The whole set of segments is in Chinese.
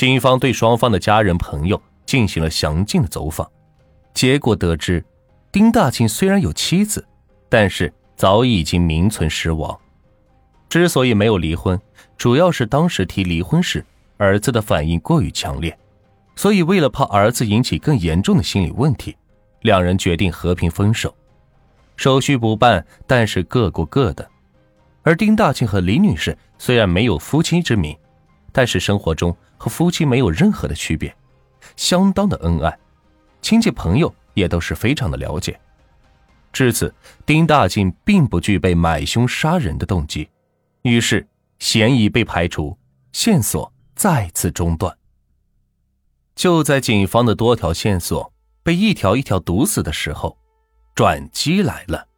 警方对双方的家人朋友进行了详尽的走访，结果得知，丁大庆虽然有妻子，但是早已经名存实亡。之所以没有离婚，主要是当时提离婚时，儿子的反应过于强烈，所以为了怕儿子引起更严重的心理问题，两人决定和平分手。手续不办，但是各过各的。而丁大庆和李女士虽然没有夫妻之名，但是生活中和夫妻没有任何的区别，相当的恩爱，亲戚朋友也都是非常的了解。至此，丁大庆并不具备买凶杀人的动机。于是，嫌疑被排除，线索再次中断。就在警方的多条线索被一条一条堵死的时候，转机来了。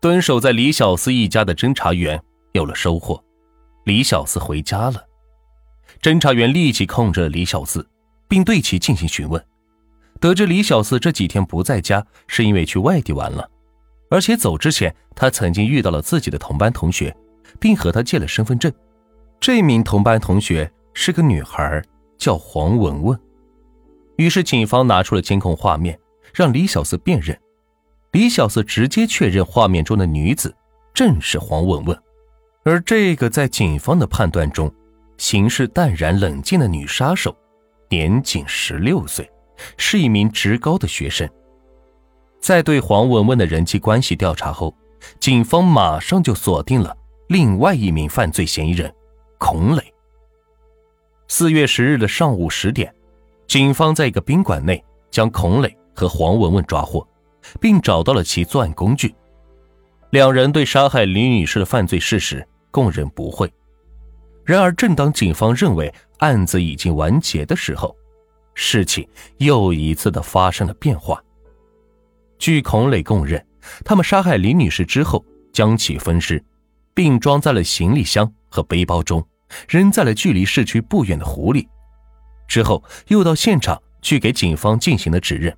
蹲守在李小四一家的侦查员有了收获，李小四回家了。侦查员立即控制了李小四，并对其进行询问，得知李小四这几天不在家，是因为去外地玩了，而且走之前他曾经遇到了自己的同班同学。并和他借了身份证。这名同班同学是个女孩，叫黄文文。于是警方拿出了监控画面，让李小四辨认。李小四直接确认画面中的女子正是黄文文。而这个在警方的判断中，行事淡然冷静的女杀手，年仅十六岁，是一名职高的学生。在对黄文文的人际关系调查后，警方马上就锁定了。另外一名犯罪嫌疑人，孔磊。四月十日的上午十点，警方在一个宾馆内将孔磊和黄文文抓获，并找到了其作案工具。两人对杀害李女士的犯罪事实供认不讳。然而，正当警方认为案子已经完结的时候，事情又一次的发生了变化。据孔磊供认，他们杀害李女士之后，将其分尸。并装在了行李箱和背包中，扔在了距离市区不远的湖里。之后又到现场去给警方进行了指认。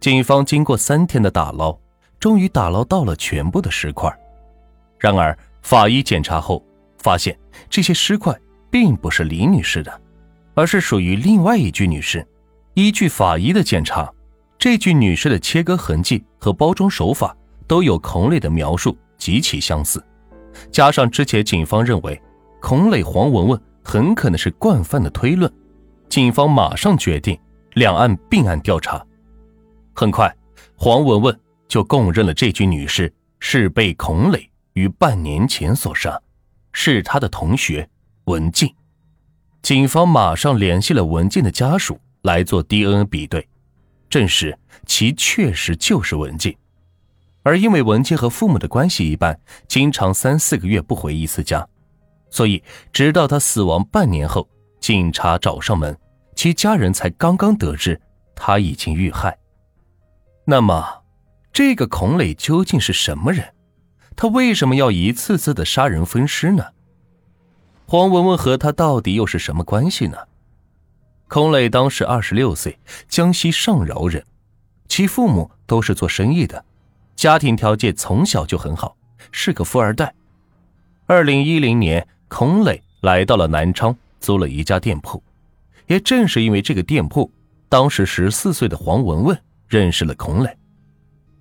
警方经过三天的打捞，终于打捞到了全部的尸块。然而法医检查后发现，这些尸块并不是李女士的，而是属于另外一具女尸。依据法医的检查，这具女尸的切割痕迹和包装手法都有孔磊的描述极其相似。加上之前警方认为孔磊、黄文文很可能是惯犯的推论，警方马上决定两案并案调查。很快，黄文文就供认了这具女尸是被孔磊于半年前所杀，是他的同学文静。警方马上联系了文静的家属来做 DNA 比对，证实其确实就是文静。而因为文静和父母的关系一般，经常三四个月不回一次家，所以直到他死亡半年后，警察找上门，其家人才刚刚得知他已经遇害。那么，这个孔磊究竟是什么人？他为什么要一次次的杀人分尸呢？黄文文和他到底又是什么关系呢？孔磊当时二十六岁，江西上饶人，其父母都是做生意的。家庭条件从小就很好，是个富二代。二零一零年，孔磊来到了南昌，租了一家店铺。也正是因为这个店铺，当时十四岁的黄文文认识了孔磊。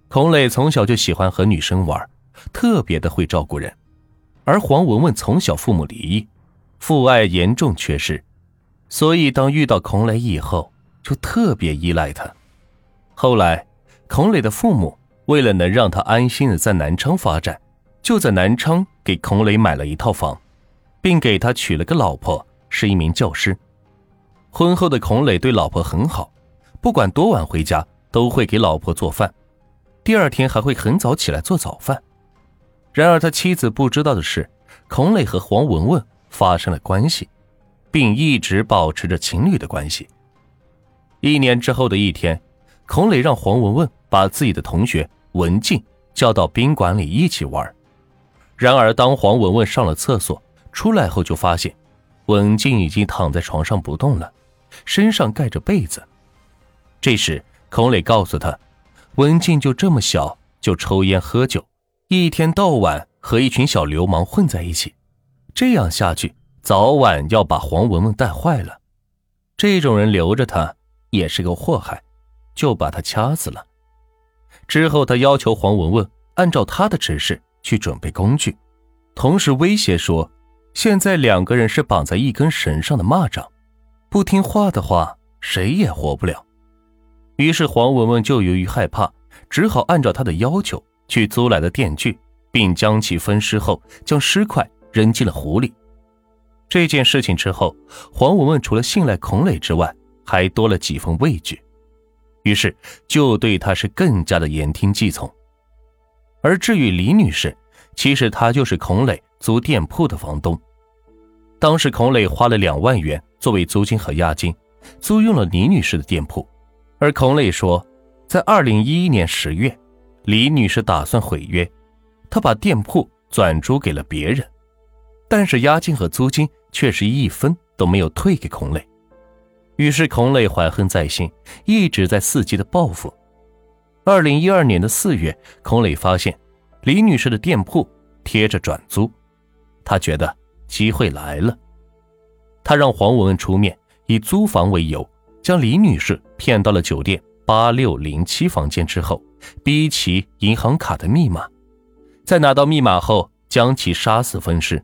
孔磊从小就喜欢和女生玩，特别的会照顾人。而黄文文从小父母离异，父爱严重缺失，所以当遇到孔磊以后，就特别依赖他。后来，孔磊的父母。为了能让他安心的在南昌发展，就在南昌给孔磊买了一套房，并给他娶了个老婆，是一名教师。婚后的孔磊对老婆很好，不管多晚回家都会给老婆做饭，第二天还会很早起来做早饭。然而他妻子不知道的是，孔磊和黄文文发生了关系，并一直保持着情侣的关系。一年之后的一天，孔磊让黄文文把自己的同学。文静叫到宾馆里一起玩，然而当黄文文上了厕所出来后，就发现文静已经躺在床上不动了，身上盖着被子。这时，孔磊告诉他，文静就这么小就抽烟喝酒，一天到晚和一群小流氓混在一起，这样下去早晚要把黄文文带坏了。这种人留着他也是个祸害，就把他掐死了。之后，他要求黄文文按照他的指示去准备工具，同时威胁说：“现在两个人是绑在一根绳上的蚂蚱，不听话的话，谁也活不了。”于是黄文文就由于害怕，只好按照他的要求去租来的电锯，并将其分尸后，将尸块扔进了湖里。这件事情之后，黄文文除了信赖孔磊之外，还多了几分畏惧，于是就对他是更加的言听计从。而至于李女士，其实她就是孔磊租店铺的房东。当时孔磊花了两万元作为租金和押金，租用了李女士的店铺。而孔磊说，在二零一一年十月，李女士打算毁约，他把店铺转租给了别人，但是押金和租金却是一分都没有退给孔磊。于是孔磊怀恨在心，一直在伺机的报复。二零一二年的四月，孔磊发现李女士的店铺贴着转租，他觉得机会来了，他让黄文文出面，以租房为由。将李女士骗到了酒店八六零七房间之后，逼其银行卡的密码，在拿到密码后将其杀死分尸。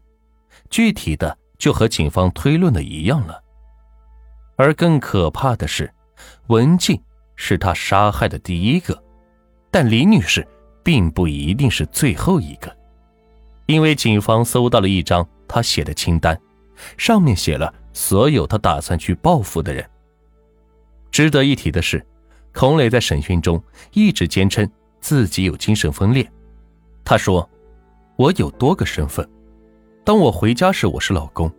具体的就和警方推论的一样了。而更可怕的是，文静是他杀害的第一个，但李女士并不一定是最后一个，因为警方搜到了一张他写的清单，上面写了所有他打算去报复的人。值得一提的是，孔磊在审讯中一直坚称自己有精神分裂。他说：“我有多个身份，当我回家时我是老公，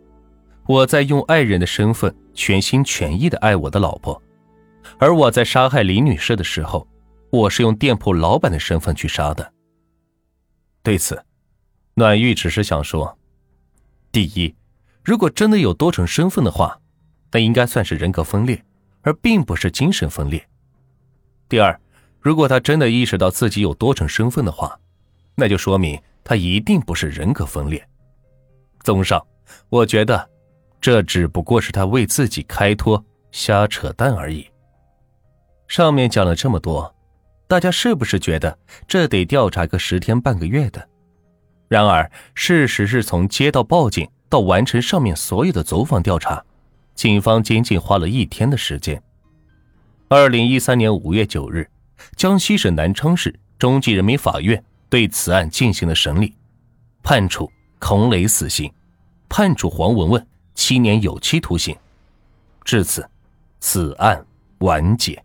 我在用爱人的身份全心全意的爱我的老婆；而我在杀害李女士的时候，我是用店铺老板的身份去杀的。”对此，暖玉只是想说：第一，如果真的有多重身份的话，那应该算是人格分裂。而并不是精神分裂。第二，如果他真的意识到自己有多重身份的话，那就说明他一定不是人格分裂。综上，我觉得这只不过是他为自己开脱瞎扯淡而已。上面讲了这么多，大家是不是觉得这得调查个十天半个月的？然而，事实是从接到报警到完成上面所有的走访调查。警方仅仅花了一天的时间。二零一三年五月九日，江西省南昌市中级人民法院对此案进行了审理，判处孔磊死刑，判处黄文文七年有期徒刑。至此，此案完结。